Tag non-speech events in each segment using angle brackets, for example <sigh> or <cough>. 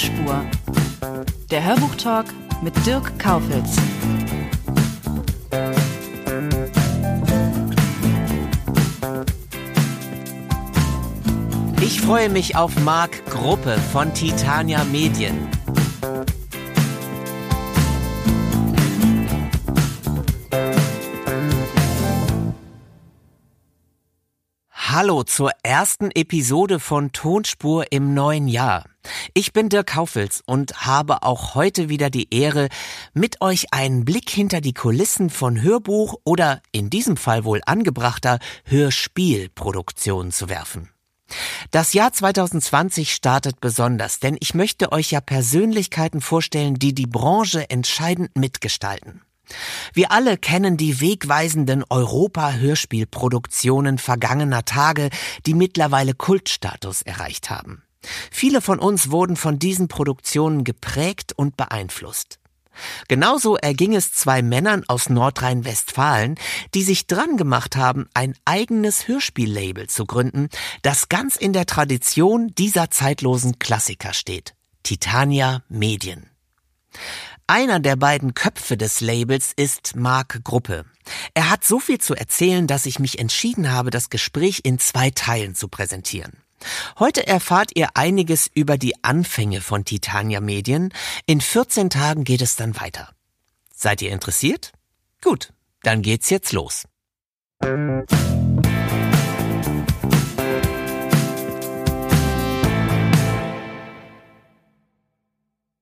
Tonspur. Der Hörbuchtalk mit Dirk Kaufitz. Ich freue mich auf Marc Gruppe von Titania Medien. Hallo zur ersten Episode von Tonspur im neuen Jahr. Ich bin Dirk Kaufels und habe auch heute wieder die Ehre, mit euch einen Blick hinter die Kulissen von Hörbuch oder in diesem Fall wohl angebrachter Hörspielproduktion zu werfen. Das Jahr 2020 startet besonders, denn ich möchte euch ja Persönlichkeiten vorstellen, die die Branche entscheidend mitgestalten. Wir alle kennen die wegweisenden Europa-Hörspielproduktionen vergangener Tage, die mittlerweile Kultstatus erreicht haben. Viele von uns wurden von diesen Produktionen geprägt und beeinflusst. Genauso erging es zwei Männern aus Nordrhein-Westfalen, die sich dran gemacht haben, ein eigenes Hörspiellabel zu gründen, das ganz in der Tradition dieser zeitlosen Klassiker steht. Titania Medien. Einer der beiden Köpfe des Labels ist Marc Gruppe. Er hat so viel zu erzählen, dass ich mich entschieden habe, das Gespräch in zwei Teilen zu präsentieren. Heute erfahrt ihr einiges über die Anfänge von Titania Medien. In 14 Tagen geht es dann weiter. Seid ihr interessiert? Gut, dann geht's jetzt los.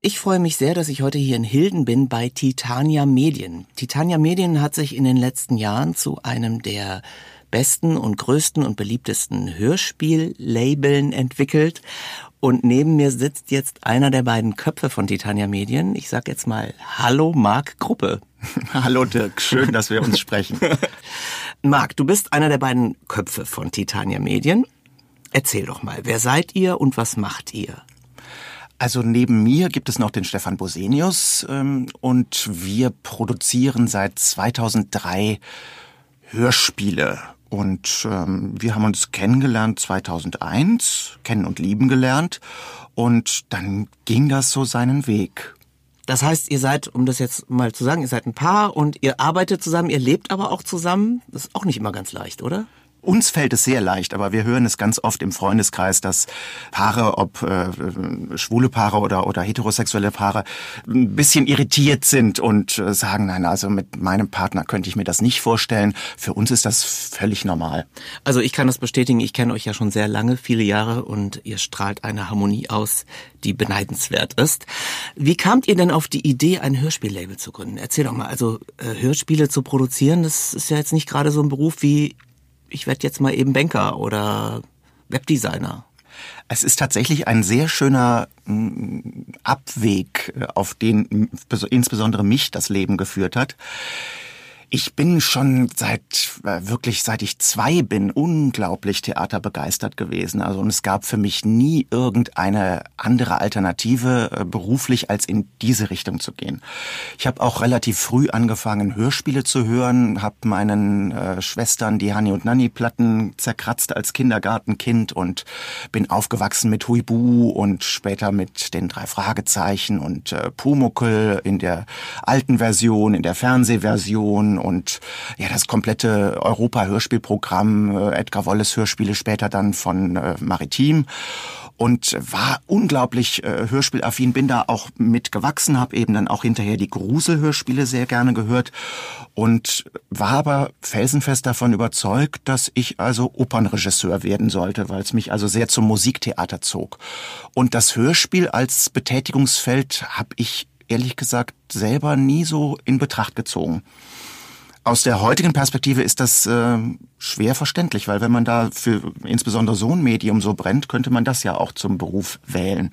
Ich freue mich sehr, dass ich heute hier in Hilden bin bei Titania Medien. Titania Medien hat sich in den letzten Jahren zu einem der besten und größten und beliebtesten Hörspiellabeln entwickelt. Und neben mir sitzt jetzt einer der beiden Köpfe von Titania Medien. Ich sag jetzt mal Hallo Marc Gruppe. <laughs> Hallo Dirk, schön, dass wir uns sprechen. <laughs> Marc, du bist einer der beiden Köpfe von Titania Medien. Erzähl doch mal, wer seid ihr und was macht ihr? Also neben mir gibt es noch den Stefan Bosenius ähm, und wir produzieren seit 2003 Hörspiele. Und ähm, wir haben uns kennengelernt 2001, kennen und lieben gelernt. Und dann ging das so seinen Weg. Das heißt, ihr seid, um das jetzt mal zu sagen, ihr seid ein Paar und ihr arbeitet zusammen, ihr lebt aber auch zusammen. Das ist auch nicht immer ganz leicht, oder? Uns fällt es sehr leicht, aber wir hören es ganz oft im Freundeskreis, dass Paare, ob äh, schwule Paare oder, oder heterosexuelle Paare, ein bisschen irritiert sind und äh, sagen, nein, also mit meinem Partner könnte ich mir das nicht vorstellen. Für uns ist das völlig normal. Also ich kann das bestätigen, ich kenne euch ja schon sehr lange, viele Jahre und ihr strahlt eine Harmonie aus, die beneidenswert ist. Wie kamt ihr denn auf die Idee, ein Hörspiellabel zu gründen? Erzähl doch mal, also äh, Hörspiele zu produzieren, das ist ja jetzt nicht gerade so ein Beruf wie ich werde jetzt mal eben Banker oder Webdesigner. Es ist tatsächlich ein sehr schöner Abweg, äh, auf den insbesondere mich das Leben geführt hat. Ich bin schon seit äh, wirklich seit ich zwei bin unglaublich theaterbegeistert gewesen. Also und es gab für mich nie irgendeine andere Alternative äh, beruflich als in diese Richtung zu gehen. Ich habe auch relativ früh angefangen Hörspiele zu hören, habe meinen äh, Schwestern die Hani und Nanni Platten zerkratzt als Kindergartenkind und bin aufgewachsen mit Huibu und später mit den drei Fragezeichen und äh, Pumuckel in der alten Version, in der Fernsehversion und ja das komplette Europa-Hörspielprogramm, äh, Edgar Wallace Hörspiele später dann von äh, Maritim und war unglaublich äh, hörspielaffin, bin da auch mitgewachsen, habe eben dann auch hinterher die Gruselhörspiele sehr gerne gehört und war aber felsenfest davon überzeugt, dass ich also Opernregisseur werden sollte, weil es mich also sehr zum Musiktheater zog. Und das Hörspiel als Betätigungsfeld habe ich ehrlich gesagt selber nie so in Betracht gezogen. Aus der heutigen Perspektive ist das äh, schwer verständlich, weil wenn man da für insbesondere so ein Medium so brennt, könnte man das ja auch zum Beruf wählen.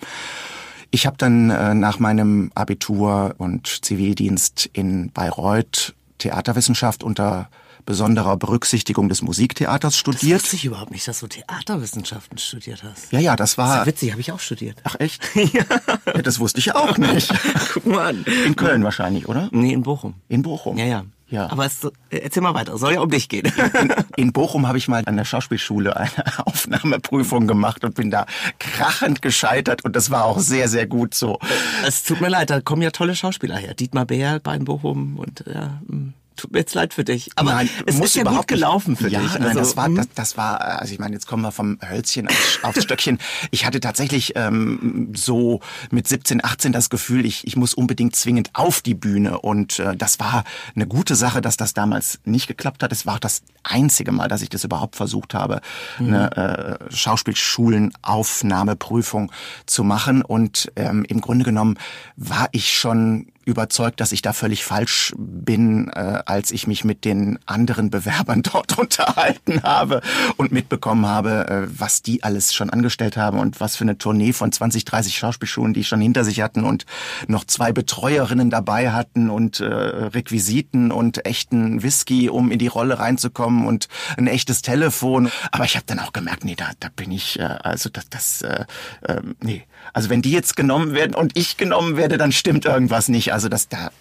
Ich habe dann äh, nach meinem Abitur und Zivildienst in Bayreuth Theaterwissenschaft unter besonderer Berücksichtigung des Musiktheaters studiert. Das wusste ich überhaupt nicht, dass du Theaterwissenschaften studiert hast. Ja, ja, das war... Das ist ja witzig, habe ich auch studiert. Ach echt? <laughs> ja. ja. Das wusste ich auch <laughs> nicht. Guck mal an. In Köln wahrscheinlich, oder? Nee, in Bochum. In Bochum? Ja, ja. Ja. Aber es, erzähl mal weiter, soll ja um dich gehen. In, in <laughs> Bochum habe ich mal an der Schauspielschule eine <laughs> Aufnahmeprüfung gemacht und bin da krachend gescheitert und das war auch sehr, sehr gut so. Es tut mir leid, da kommen ja tolle Schauspieler her. Dietmar Beer bei Bochum und ja, hm tut mir jetzt leid für dich. Aber nein, es ist ja gut gelaufen für ja, dich. Nein, also, das war, hm? das, das war, also ich meine, jetzt kommen wir vom Hölzchen aufs, aufs Stöckchen. Ich hatte tatsächlich ähm, so mit 17, 18 das Gefühl, ich, ich muss unbedingt zwingend auf die Bühne. Und äh, das war eine gute Sache, dass das damals nicht geklappt hat. Es war auch das einzige Mal, dass ich das überhaupt versucht habe, mhm. eine äh, Schauspielschulenaufnahmeprüfung zu machen. Und ähm, im Grunde genommen war ich schon überzeugt, dass ich da völlig falsch bin, äh, als ich mich mit den anderen Bewerbern <laughs> dort unterhalten habe und mitbekommen habe, äh, was die alles schon angestellt haben und was für eine Tournee von 20, 30 Schauspielschulen die schon hinter sich hatten und noch zwei Betreuerinnen dabei hatten und äh, Requisiten und echten Whisky, um in die Rolle reinzukommen und ein echtes Telefon. Aber ich habe dann auch gemerkt, nee, da, da bin ich, äh, also das, das äh, äh, nee. Also wenn die jetzt genommen werden und ich genommen werde, dann stimmt irgendwas nicht. Also das da.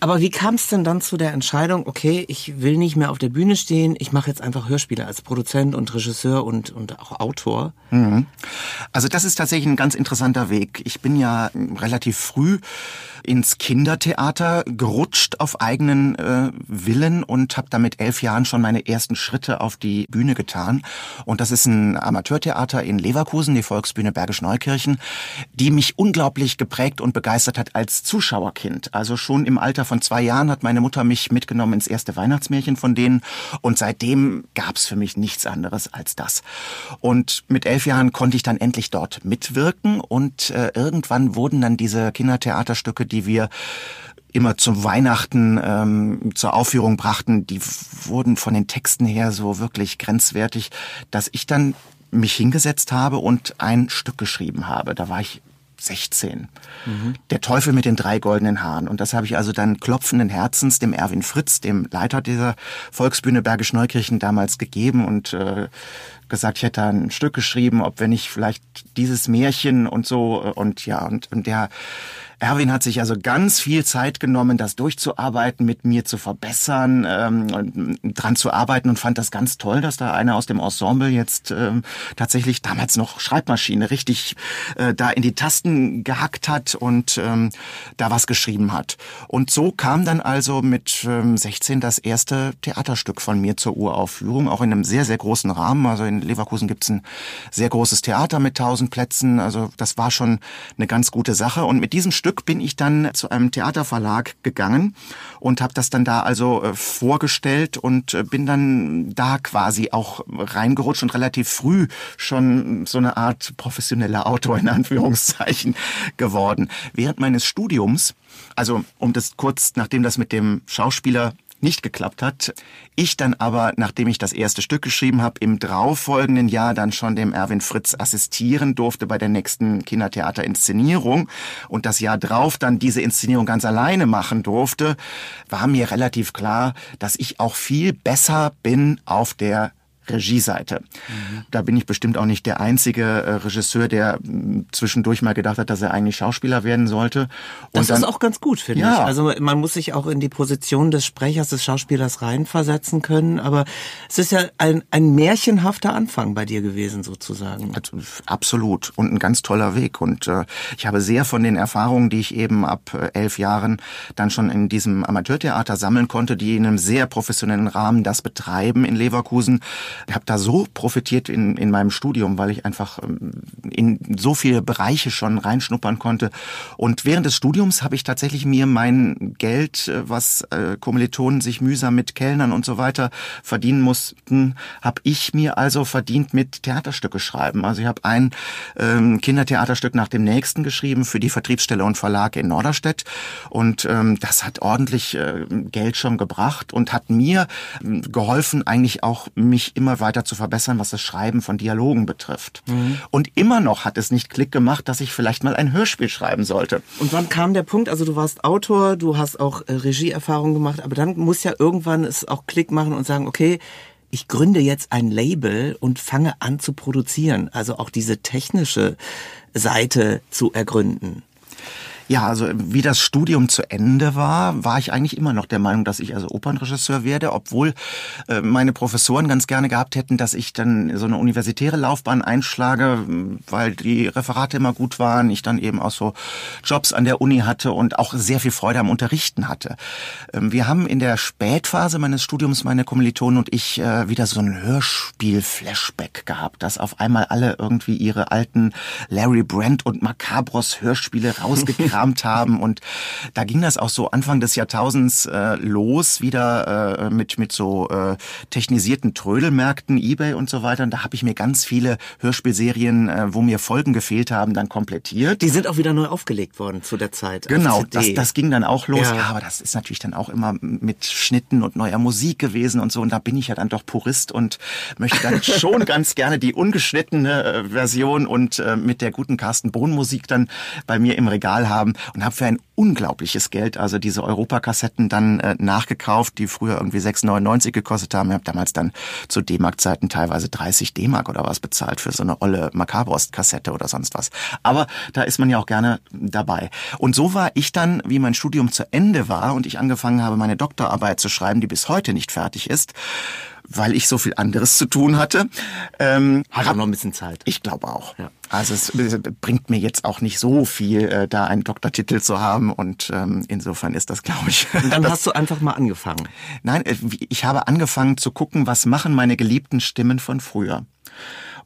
Aber wie kam es denn dann zu der Entscheidung, okay, ich will nicht mehr auf der Bühne stehen, ich mache jetzt einfach Hörspiele als Produzent und Regisseur und, und auch Autor? Mhm. Also das ist tatsächlich ein ganz interessanter Weg. Ich bin ja relativ früh ins Kindertheater gerutscht auf eigenen äh, Willen und habe da mit elf Jahren schon meine ersten Schritte auf die Bühne getan. Und das ist ein Amateurtheater in Leverkusen, die Volksbühne Bergisch Neukirchen, die mich unglaublich geprägt und begeistert hat als Zuschauerkind. Also schon im Alter von zwei Jahren hat meine Mutter mich mitgenommen ins erste Weihnachtsmärchen von denen und seitdem gab's für mich nichts anderes als das. Und mit elf Jahren konnte ich dann endlich dort mitwirken und äh, irgendwann wurden dann diese Kindertheaterstücke, die wir immer zum Weihnachten ähm, zur Aufführung brachten, die wurden von den Texten her so wirklich grenzwertig, dass ich dann mich hingesetzt habe und ein Stück geschrieben habe. Da war ich 16. Mhm. Der Teufel mit den drei goldenen Haaren. Und das habe ich also dann klopfenden Herzens dem Erwin Fritz, dem Leiter dieser Volksbühne Bergisch Neukirchen damals gegeben und äh, gesagt, ich hätte ein Stück geschrieben, ob wenn ich vielleicht dieses Märchen und so und ja und, und der Erwin hat sich also ganz viel Zeit genommen, das durchzuarbeiten, mit mir zu verbessern, ähm, dran zu arbeiten und fand das ganz toll, dass da einer aus dem Ensemble jetzt ähm, tatsächlich damals noch Schreibmaschine richtig äh, da in die Tasten gehackt hat und ähm, da was geschrieben hat. Und so kam dann also mit ähm, 16 das erste Theaterstück von mir zur Uraufführung, auch in einem sehr, sehr großen Rahmen. Also in Leverkusen gibt's ein sehr großes Theater mit tausend Plätzen. Also das war schon eine ganz gute Sache. Und mit diesem Stück Stück bin ich dann zu einem Theaterverlag gegangen und habe das dann da also äh, vorgestellt und äh, bin dann da quasi auch reingerutscht und relativ früh schon so eine Art professioneller Autor in Anführungszeichen <laughs> geworden. Während meines Studiums also um das kurz, nachdem das mit dem Schauspieler nicht geklappt hat. Ich dann aber, nachdem ich das erste Stück geschrieben habe, im darauffolgenden Jahr dann schon dem Erwin Fritz assistieren durfte bei der nächsten Kindertheaterinszenierung und das Jahr drauf dann diese Inszenierung ganz alleine machen durfte, war mir relativ klar, dass ich auch viel besser bin auf der Regieseite. Mhm. Da bin ich bestimmt auch nicht der einzige äh, Regisseur, der mh, zwischendurch mal gedacht hat, dass er eigentlich Schauspieler werden sollte. Und das dann, ist auch ganz gut, finde ja. ich. Also man muss sich auch in die Position des Sprechers, des Schauspielers reinversetzen können. Aber es ist ja ein, ein märchenhafter Anfang bei dir gewesen, sozusagen. Absolut. Und ein ganz toller Weg. Und äh, ich habe sehr von den Erfahrungen, die ich eben ab äh, elf Jahren dann schon in diesem Amateurtheater sammeln konnte, die in einem sehr professionellen Rahmen das betreiben in Leverkusen, Ich habe da so profitiert in, in meinem Studium, weil ich einfach ähm, in so viele Bereiche schon reinschnuppern konnte. Und während des Studiums habe ich tatsächlich mir mein Geld, äh, was äh, Kommilitonen sich mühsam mit Kellnern und so weiter verdienen mussten, habe ich mir also verdient mit Theaterstücke schreiben. Also ich habe ein ähm, Kindertheaterstück nach dem nächsten geschrieben für die Vertriebsstelle und Verlag in Norderstedt. Und ähm, das hat ordentlich äh, Geld schon gebracht und hat mir äh, geholfen, eigentlich auch mich immer weiter zu verbessern, was das Schreiben von Dialogen betrifft. Mhm. Und immer noch hat es nicht Klick gemacht, dass ich vielleicht mal ein Hörspiel schreiben sollte. Und wann kam der Punkt? Also du warst Autor, du hast auch äh, Regieerfahrung gemacht, aber dann muss ja irgendwann es auch Klick machen und sagen, okay, ich gründe jetzt ein Label und fange an zu produzieren. Also auch diese technische Seite zu ergründen. Ja, also wie das Studium zu Ende war, war ich eigentlich immer noch der Meinung, dass ich also Opernregisseur werde, obwohl äh, meine Professoren ganz gerne gehabt hätten, dass ich dann so eine universitäre Laufbahn einschlage, weil die Referate immer gut waren, ich dann eben auch so Jobs an der Uni hatte und auch sehr viel Freude am Unterrichten hatte. Ähm, wir haben in der Spätphase meines Studiums, meine Kommilitonen und ich, äh, wieder so ein Hörspiel-Flashback gehabt, dass auf einmal alle irgendwie ihre alten Larry Brand und Macabros Hörspiele rausgekriegt <laughs> gekramt haben. Und da ging das auch so Anfang des Jahrtausends äh, los, wieder äh, mit, mit so äh, technisierten Trödelmärkten, Ebay und so weiter. Und da habe ich mir ganz viele Hörspielserien, äh, wo mir Folgen gefehlt haben, dann komplettiert. Die sind auch wieder neu aufgelegt worden zu der Zeit. Genau, das, das ging dann auch los. Ja. ja, aber das ist natürlich dann auch immer mit Schnitten und neuer Musik gewesen und so. Und da bin ich ja dann doch Purist und möchte dann <laughs> schon ganz gerne die ungeschnittene äh, Version und äh, mit der guten Carsten Bohn Musik dann bei mir im Regal haben haben und habe für ein unglaubliches Geld also diese Europakassetten dann äh, nachgekauft, die früher irgendwie 6,99 gekostet haben. Ich habe damals dann zu D-Mark-Zeiten teilweise 30 D-Mark oder was bezahlt für so eine olle Makabrost-Kassette oder sonst was. Aber da ist man ja auch gerne dabei. Und so war ich dann, wie mein Studium zu Ende war und ich angefangen habe, meine Doktorarbeit zu schreiben, die bis heute nicht fertig ist, weil ich so viel anderes zu tun hatte. Ähm, Hat auch noch ein bisschen Zeit. Ich glaube auch. Ja. Also es bringt mir jetzt auch nicht so viel, äh, da einen Doktortitel zu haben und ähm, insofern ist das, glaube ich. Und dann <laughs> hast du einfach mal angefangen. Nein, äh, ich habe angefangen zu gucken, was machen meine geliebten Stimmen von früher.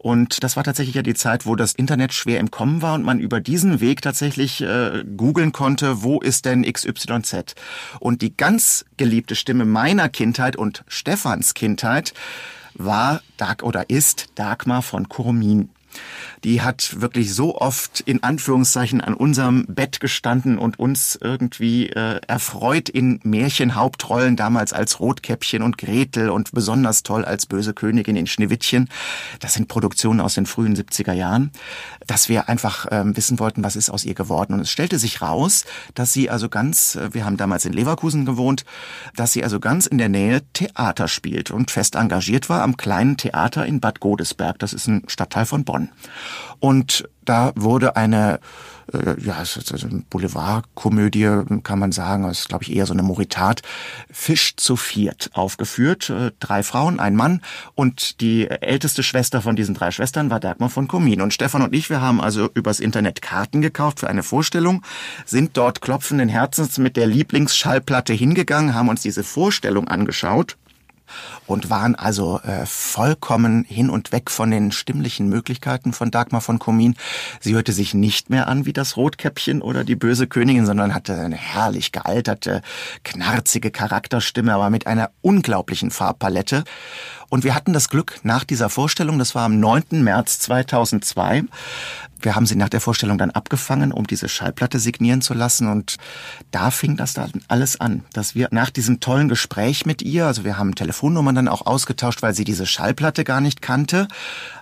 Und das war tatsächlich ja die Zeit, wo das Internet schwer im Kommen war und man über diesen Weg tatsächlich äh, googeln konnte, wo ist denn XYZ? Und die ganz geliebte Stimme meiner Kindheit und Stefans Kindheit war Dag oder ist Dagmar von Kurmin die hat wirklich so oft in Anführungszeichen an unserem Bett gestanden und uns irgendwie äh, erfreut in Märchenhauptrollen, damals als Rotkäppchen und Gretel und besonders toll als böse Königin in Schneewittchen. Das sind Produktionen aus den frühen 70er Jahren, dass wir einfach ähm, wissen wollten, was ist aus ihr geworden. Und es stellte sich raus, dass sie also ganz, äh, wir haben damals in Leverkusen gewohnt, dass sie also ganz in der Nähe Theater spielt und fest engagiert war am kleinen Theater in Bad Godesberg. Das ist ein Stadtteil von Bonn. Und da wurde eine äh, ja, es ist eine Boulevardkomödie, kann man sagen, es ist, glaube ich, eher so eine Moritat, Fisch zu viert aufgeführt. Äh, drei Frauen, ein Mann und die älteste Schwester von diesen drei Schwestern war Dagmar von Komin. Und Stefan und ich, wir haben also übers Internet Karten gekauft für eine Vorstellung, sind dort klopfenden Herzens mit der Lieblingsschallplatte hingegangen, haben uns diese Vorstellung angeschaut und waren also äh, vollkommen hin und weg von den stimmlichen Möglichkeiten von Dagmar von Komin. Sie hörte sich nicht mehr an wie das Rotkäppchen oder die böse Königin, sondern hatte eine herrlich gealterte, knarzige Charakterstimme, aber mit einer unglaublichen Farbpalette. Und wir hatten das Glück, nach dieser Vorstellung, das war am 9. März 2002, wir haben sie nach der Vorstellung dann abgefangen, um diese Schallplatte signieren zu lassen. Und da fing das dann alles an, dass wir nach diesem tollen Gespräch mit ihr, also wir haben Telefonnummern dann auch ausgetauscht, weil sie diese Schallplatte gar nicht kannte,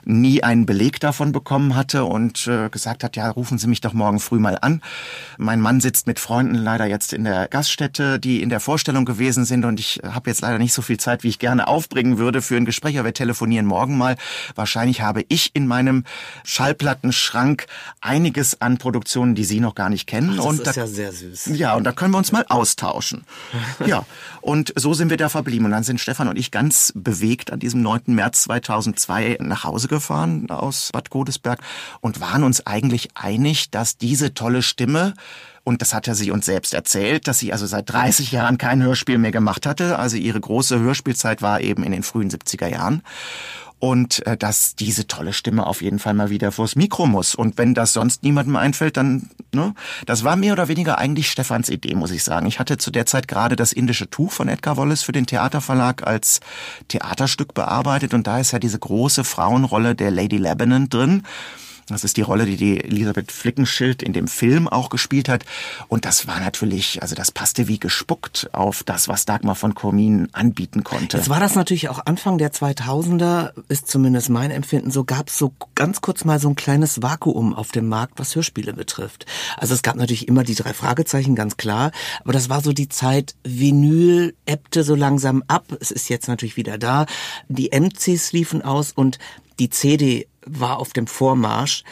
nie einen Beleg davon bekommen hatte und äh, gesagt hat, ja, rufen Sie mich doch morgen früh mal an. Mein Mann sitzt mit Freunden leider jetzt in der Gaststätte, die in der Vorstellung gewesen sind und ich habe jetzt leider nicht so viel Zeit, wie ich gerne aufbringen würde für ein Gespräch, aber wir telefonieren morgen mal. Wahrscheinlich habe ich in meinem Schallplattenschrank einiges an Produktionen, die Sie noch gar nicht kennen. Ach, das und ist da, ja sehr süß. Ja, und da können wir uns mal austauschen. <laughs> ja, und so sind wir da verblieben. Und dann sind Stefan und ich ganz bewegt an diesem 9. März 2002 nach Hause gefahren aus Bad Godesberg und waren uns eigentlich einig, dass diese tolle Stimme und das hat er sie uns selbst erzählt, dass sie also seit 30 Jahren kein Hörspiel mehr gemacht hatte. Also ihre große Hörspielzeit war eben in den frühen 70er Jahren. und äh, dass diese tolle Stimme auf jeden Fall mal wieder vors Mikro muss. Und wenn das sonst niemandem einfällt, dann, ne? Das war mehr oder weniger eigentlich Stefans Idee, muss ich sagen. Ich hatte zu der Zeit gerade das indische Tuch von Edgar Wallace für den Theaterverlag als Theaterstück bearbeitet und da ist ja diese große Frauenrolle der Lady Lebanon drin. Das ist die Rolle, die die Elisabeth Flickenschild in dem Film auch gespielt hat. Und das war natürlich, also das passte wie gespuckt auf das, was Dagmar von Kormin anbieten konnte. Jetzt war das natürlich auch Anfang der 2000er, ist zumindest mein Empfinden so, gab es so ganz kurz mal so ein kleines Vakuum auf dem Markt, was Hörspiele betrifft. Also es gab natürlich immer die drei Fragezeichen, ganz klar. Aber das war so die Zeit, Vinyl ebbte so langsam ab. Es ist jetzt natürlich wieder da. Die MCs liefen aus und die CD war auf dem Vormarsch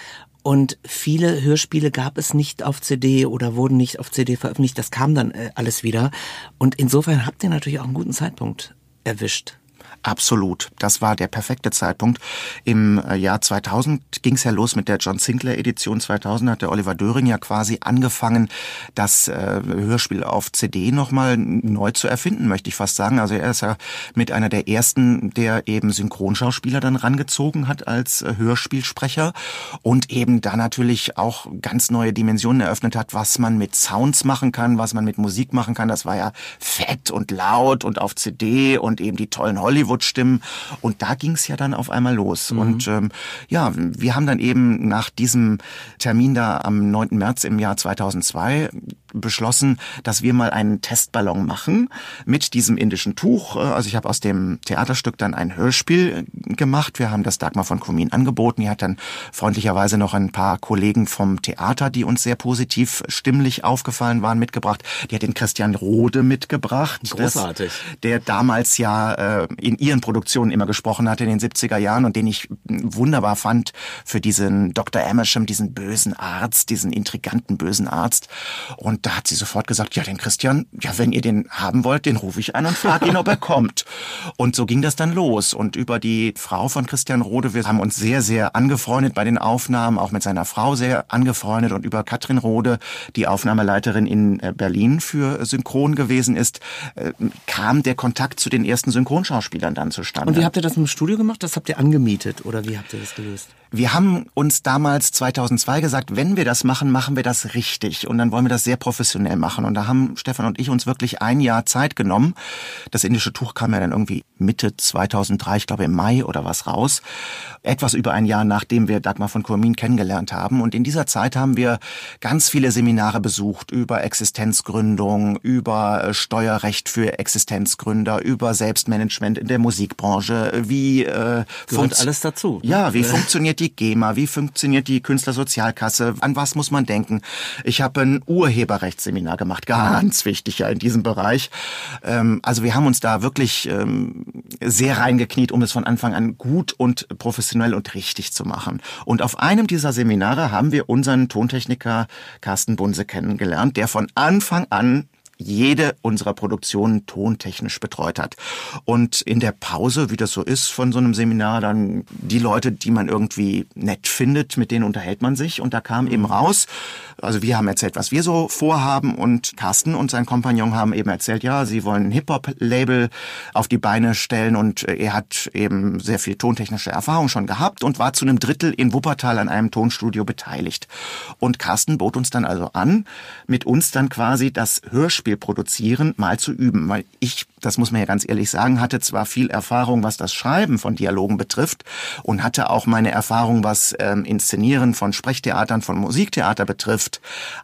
und viele Hörspiele gab es nicht auf CD oder wurden nicht auf CD veröffentlicht. Das kam dann äh, alles wieder. Und insofern habt ihr natürlich auch einen guten Zeitpunkt erwischt. Absolut. Das war der perfekte Zeitpunkt. Im äh, Jahr 2000 ging es ja los mit der John Sinclair Edition 2000 hat der Oliver Döring ja quasi angefangen, das äh, Hörspiel auf CD nochmal neu zu erfinden, möchte ich fast sagen. Also er ist ja mit einer der ersten, der eben Synchronschauspieler dann rangezogen hat als äh, Hörspielsprecher und eben da natürlich auch ganz neue Dimensionen eröffnet hat, was man mit Sounds machen kann, was man mit Musik machen kann. Das war ja fett und laut und auf CD und eben die tollen Hollywood Hollywood-Stimmen. Und da ging es ja dann auf einmal los. Mhm. Und ähm, ja, wir haben dann eben nach diesem Termin da am 9. März im Jahr 2002 beschlossen, dass wir mal einen Testballon machen mit diesem indischen Tuch. Also ich habe aus dem Theaterstück dann ein Hörspiel gemacht. Wir haben das Dagmar von Kumin angeboten. Die hat dann freundlicherweise noch ein paar Kollegen vom Theater, die uns sehr positiv stimmlich aufgefallen waren, mitgebracht. Die hat den Christian Rode mitgebracht. Großartig. Das, der damals ja äh, in ihren Produktionen immer gesprochen hat in den 70er Jahren und den ich wunderbar fand für diesen Dr. Amersham, diesen bösen Arzt, diesen intriganten bösen Arzt. Und da hat sie sofort gesagt, ja, den Christian, ja, wenn ihr den haben wollt, den rufe ich an und frage ihn, ob er kommt. <laughs> Und so ging das dann los. Und über die Frau von Christian Rode, wir haben uns sehr, sehr angefreundet bei den Aufnahmen, auch mit seiner Frau sehr angefreundet und über Katrin Rode, die Aufnahmeleiterin in äh, Berlin für Synchron gewesen ist, äh, kam der Kontakt zu den ersten Synchronschauspielern dann zustande. Und wie habt ihr das im Studio gemacht? Das habt ihr angemietet oder wie habt ihr das gelöst? Wir haben uns damals 2002 gesagt, wenn wir das machen, machen wir das richtig und dann wollen wir das sehr professionell machen. Und da haben Stefan und ich uns wirklich ein Jahr Zeit genommen. Das indische Tuch kam ja dann irgendwie Mitte 2003, ich glaube im Mai oder was raus. Etwas über ein Jahr nachdem wir Dagmar von Kurmin kennengelernt haben. Und in dieser Zeit haben wir ganz viele Seminare besucht über Existenzgründung, über äh, Steuerrecht für Existenzgründer, über Selbstmanagement in der Musikbranche. Wie äh, Gehört alles dazu. Ne? Ja, wie funktioniert die GEMA? Wie funktioniert die Künstlersozialkasse? An was muss man denken? Ich habe ein Urheberrechtsseminar gemacht, ganz wichtig ja in diesem Bereich. Ähm, also wir haben uns da wirklich ähm, sehr reingekniet, um es von Anfang an gut und professionell und richtig zu machen. Und auf einem dieser Seminare haben wir unseren Tontechniker Carsten Bunse kennengelernt, der von Anfang an jede unserer Produktionen tontechnisch betreut hat. Und in der Pause, wie das so ist von so einem Seminar, dann die Leute, die man irgendwie nett findet, mit denen unterhält man sich. Und da kam eben raus, also wir haben erzählt, was wir so vorhaben und Carsten und sein Kompagnon haben eben erzählt, ja, sie wollen ein Hip-Hop-Label auf die Beine stellen und er hat eben sehr viel tontechnische Erfahrung schon gehabt und war zu einem Drittel in Wuppertal an einem Tonstudio beteiligt. Und Carsten bot uns dann also an, mit uns dann quasi das Hörspiel Hörspiel produzieren, mal zu üben. Weil ich, das muss man ja ganz ehrlich sagen, hatte zwar viel Erfahrung, was das Schreiben von Dialogen betrifft und hatte auch meine Erfahrung, was ähm, Inszenieren von Sprechtheatern, von Musiktheater betrifft,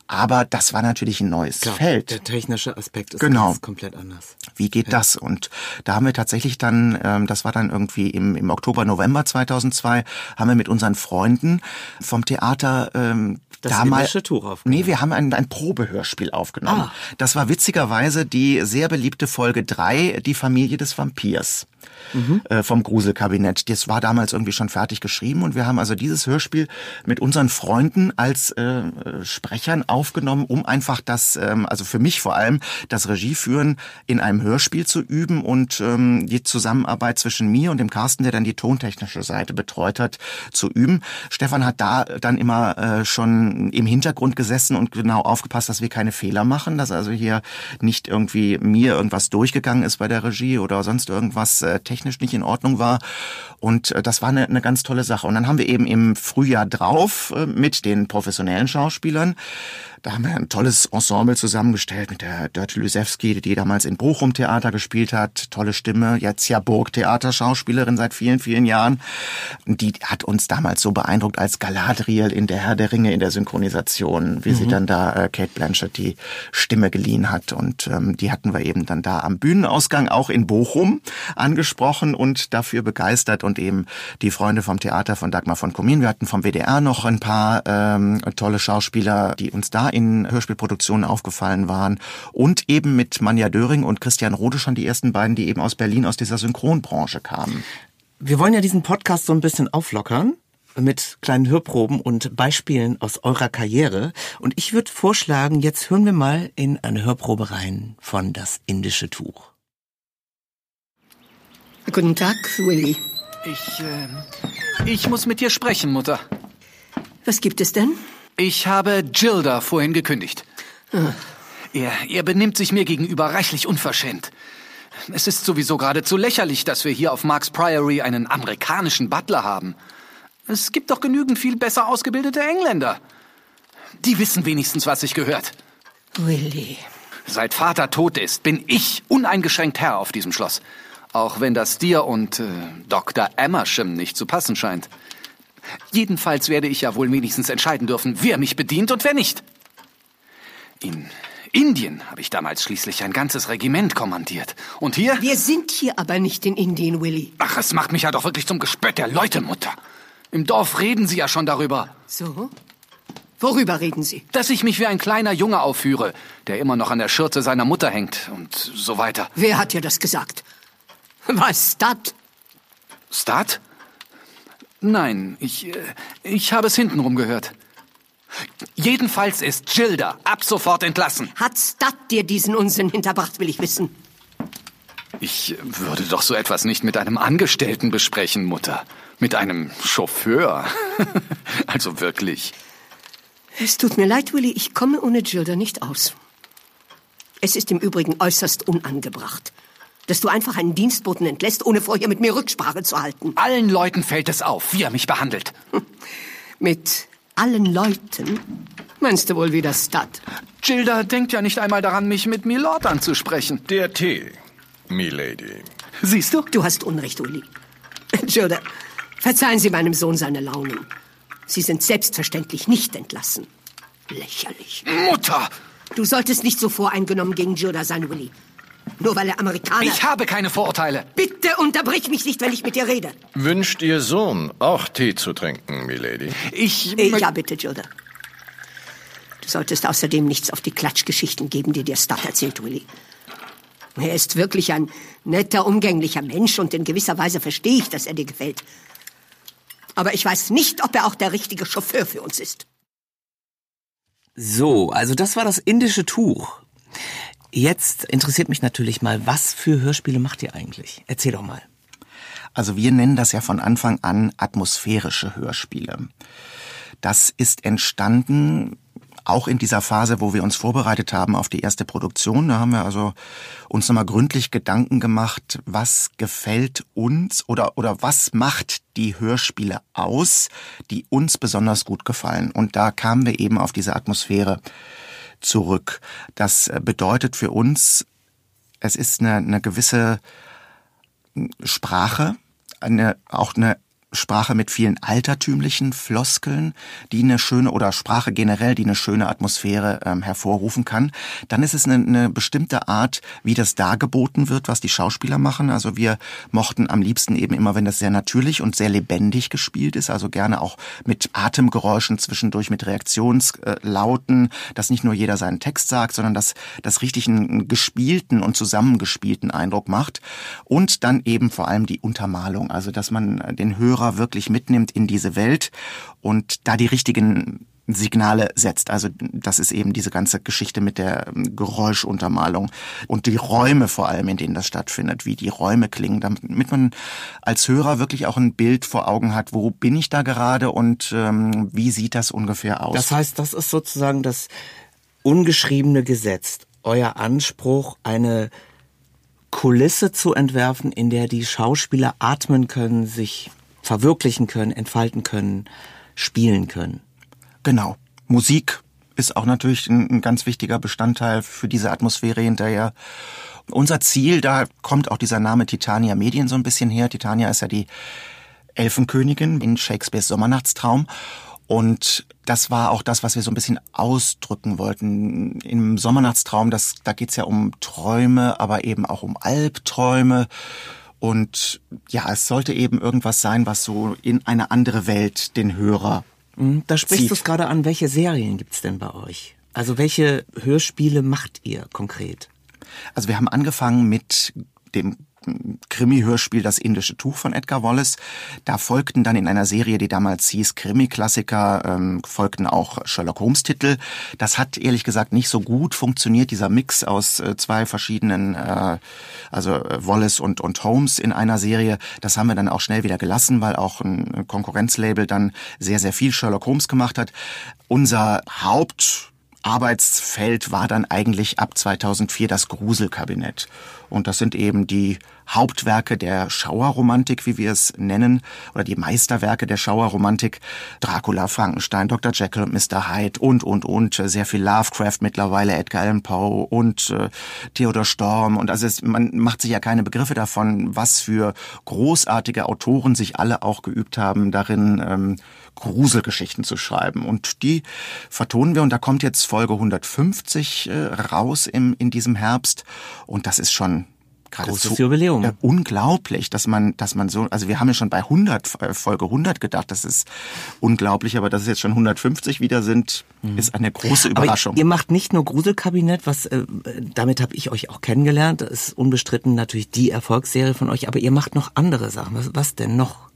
aber das war natürlich ein neues Klar, Feld. Der technische Aspekt ist genau. komplett anders. Wie geht ja. das? Und da haben wir tatsächlich dann, ähm, das war dann irgendwie im, im Oktober, November 2002, haben wir mit unseren Freunden vom Theater ähm, das damals, Tuch aufgenommen. Nee, wir haben ein, ein Probehörspiel aufgenommen. Ah. Das war witzigerweise die sehr beliebte Folge 3, Die Familie des Vampirs mhm. äh, vom Gruselkabinett. Das war damals irgendwie schon fertig geschrieben und wir haben also dieses Hörspiel mit unseren Freunden als äh, Sprechern aufgenommen, um einfach das, ähm, also für mich vor allem, das Regieführen in einem Hörspiel zu üben und ähm, die Zusammenarbeit zwischen mir und dem Carsten, der dann die tontechnische Seite betreut hat, zu üben. Stefan hat da dann immer äh, schon im Hintergrund gesessen und genau aufgepasst, dass wir keine Fehler machen, dass also hier nicht irgendwie mir irgendwas durchgegangen ist bei der Regie oder sonst irgendwas. Äh, äh, technisch nicht in Ordnung war. Und äh, das war eine, eine ganz tolle Sache. Und dann haben wir eben im Frühjahr drauf äh, mit den professionellen Schauspielern da haben wir ein tolles Ensemble zusammengestellt mit der Dörte Lysewski, die damals in Bochum Theater gespielt hat. Tolle Stimme, jetzt ja Burgtheaterschauspielerin seit vielen, vielen Jahren. Die hat uns damals so beeindruckt als Galadriel in der Herr der Ringe in der Synchronisation, wie mhm. sie dann da äh, Kate Blanchett die Stimme geliehen hat. Und ähm, die hatten wir eben dann da am Bühnenausgang auch in Bochum angesprochen und dafür begeistert und eben die Freunde vom Theater von Dagmar von Komin. Wir hatten vom WDR noch ein paar ähm, tolle Schauspieler, die uns da in Hörspielproduktionen aufgefallen waren. Und eben mit Manja Döring und Christian Rode schon die ersten beiden, die eben aus Berlin aus dieser Synchronbranche kamen. Wir wollen ja diesen Podcast so ein bisschen auflockern mit kleinen Hörproben und Beispielen aus eurer Karriere. Und ich würde vorschlagen, jetzt hören wir mal in eine Hörprobe rein von Das indische Tuch. Guten Tag, Willy. Ich, äh, ich muss mit dir sprechen, Mutter. Was gibt es denn? Ich habe Gilda vorhin gekündigt. Er, er benimmt sich mir gegenüber reichlich unverschämt. Es ist sowieso geradezu lächerlich, dass wir hier auf Marks Priory einen amerikanischen Butler haben. Es gibt doch genügend viel besser ausgebildete Engländer. Die wissen wenigstens, was sich gehört. Willy. Seit Vater tot ist, bin ich uneingeschränkt Herr auf diesem Schloss. Auch wenn das dir und äh, Dr. Amersham nicht zu passen scheint. Jedenfalls werde ich ja wohl wenigstens entscheiden dürfen, wer mich bedient und wer nicht. In Indien habe ich damals schließlich ein ganzes Regiment kommandiert. Und hier? Wir sind hier aber nicht in Indien, Willy. Ach, es macht mich ja doch wirklich zum Gespött der Leute, Mutter. Im Dorf reden sie ja schon darüber. So? Worüber reden Sie? Dass ich mich wie ein kleiner Junge aufführe, der immer noch an der Schürze seiner Mutter hängt und so weiter. Wer hat dir das gesagt? Was, Stat? Stat? Nein, ich, äh, ich habe es hintenrum gehört. Jedenfalls ist Gilda ab sofort entlassen. Hat Stat dir diesen Unsinn hinterbracht, will ich wissen. Ich würde doch so etwas nicht mit einem Angestellten besprechen, Mutter. Mit einem Chauffeur. <laughs> also wirklich. Es tut mir leid, Willy, ich komme ohne Gilda nicht aus. Es ist im Übrigen äußerst unangebracht dass du einfach einen Dienstboten entlässt, ohne vorher mit mir Rücksprache zu halten. Allen Leuten fällt es auf, wie er mich behandelt. Mit allen Leuten? Meinst du wohl wie das Stud? Gilda denkt ja nicht einmal daran, mich mit Milord anzusprechen. Der Tee, Milady. Siehst du? Du hast Unrecht, Uli. Gilda, verzeihen Sie meinem Sohn seine Launen. Sie sind selbstverständlich nicht entlassen. Lächerlich. Mutter! Du solltest nicht so voreingenommen gegen Gilda sein, Willy. Nur weil er Amerikaner... Ich habe keine Vorurteile. Bitte unterbrich mich nicht, wenn ich mit dir rede. Wünscht Ihr Sohn auch Tee zu trinken, Milady? Ich... Äh, ja, bitte, Gilda. Du solltest außerdem nichts auf die Klatschgeschichten geben, die dir Stat erzählt, Willy. Er ist wirklich ein netter, umgänglicher Mensch und in gewisser Weise verstehe ich, dass er dir gefällt. Aber ich weiß nicht, ob er auch der richtige Chauffeur für uns ist. So, also das war das indische Tuch. Jetzt interessiert mich natürlich mal, was für Hörspiele macht ihr eigentlich? Erzähl doch mal. Also wir nennen das ja von Anfang an atmosphärische Hörspiele. Das ist entstanden auch in dieser Phase, wo wir uns vorbereitet haben auf die erste Produktion. Da haben wir also uns nochmal gründlich Gedanken gemacht, was gefällt uns oder, oder was macht die Hörspiele aus, die uns besonders gut gefallen. Und da kamen wir eben auf diese Atmosphäre zurück. Das äh, bedeutet für uns, es ist eine, eine gewisse Sprache, eine, auch eine Sprache mit vielen altertümlichen Floskeln, die eine schöne oder Sprache generell, die eine schöne Atmosphäre ähm, hervorrufen kann. Dann ist es eine, eine bestimmte Art, wie das dargeboten wird, was die Schauspieler machen. Also wir mochten am liebsten eben immer, wenn das sehr natürlich und sehr lebendig gespielt ist, also gerne auch mit Atemgeräuschen zwischendurch, mit Reaktionslauten, dass nicht nur jeder seinen Text sagt, sondern dass das richtig einen gespielten und zusammengespielten Eindruck macht. Und dann eben vor allem die Untermalung, also dass man den Hörer Hörer wirklich mitnimmt in diese Welt und da die richtigen Signale setzt. Also das ist eben diese ganze Geschichte mit der ähm, Geräuschuntermalung und die Räume vor allem, in denen das stattfindet, wie die Räume klingen, damit man als Hörer wirklich auch ein Bild vor Augen hat, wo bin ich da gerade und ähm, wie sieht das ungefähr aus. Das heißt, das ist sozusagen das ungeschriebene Gesetz, euer Anspruch, eine Kulisse zu entwerfen, in der die Schauspieler atmen können, sich verwirklichen können, entfalten können, spielen können. Genau. Musik ist auch natürlich ein, ein ganz wichtiger Bestandteil für diese Atmosphäre hinterher. Unser Ziel, da kommt auch dieser Name Titania Medien so ein bisschen her. Titania ist ja die Elfenkönigin in Shakespeares Sommernachtstraum. Und das war auch das, was wir so ein bisschen ausdrücken wollten. Im Sommernachtstraum, das, da geht's ja um Träume, aber eben auch um Albträume. Und ja, es sollte eben irgendwas sein, was so in eine andere Welt den Hörer. Mhm, da sprichst du es gerade an. Welche Serien gibt's denn bei euch? Also welche Hörspiele macht ihr konkret? Also wir haben angefangen mit dem Krimi-Hörspiel Das indische Tuch von Edgar Wallace. Da folgten dann in einer Serie, die damals hieß Krimi-Klassiker, ähm, folgten auch Sherlock Holmes-Titel. Das hat ehrlich gesagt nicht so gut funktioniert, dieser Mix aus äh, zwei verschiedenen, äh, also äh, Wallace und, und Holmes in einer Serie. Das haben wir dann auch schnell wieder gelassen, weil auch ein Konkurrenzlabel dann sehr, sehr viel Sherlock Holmes gemacht hat. Unser Haupt Arbeitsfeld war dann eigentlich ab 2004 das Gruselkabinett. Und das sind eben die Hauptwerke der Schauerromantik, wie wir es nennen, oder die Meisterwerke der Schauerromantik. Dracula, Frankenstein, Dr. Jekyll und Mr. Hyde und, und, und. Sehr viel Lovecraft mittlerweile, Edgar Allan Poe und äh, Theodor Storm. Und also es, man macht sich ja keine Begriffe davon, was für großartige Autoren sich alle auch geübt haben, darin ähm, Gruselgeschichten zu schreiben. Und die vertonen wir und da kommt jetzt Folge 150 äh, raus im, in diesem Herbst. Und das ist schon Großes Jubiläum. Äh, unglaublich, dass man, dass man so, also wir haben ja schon bei 100, äh, Folge 100 gedacht, das ist unglaublich, aber dass es jetzt schon 150 wieder sind, mhm. ist eine große Überraschung. Aber ihr macht nicht nur Gruselkabinett, was, äh, damit habe ich euch auch kennengelernt, das ist unbestritten natürlich die Erfolgsserie von euch, aber ihr macht noch andere Sachen. Was, was denn noch?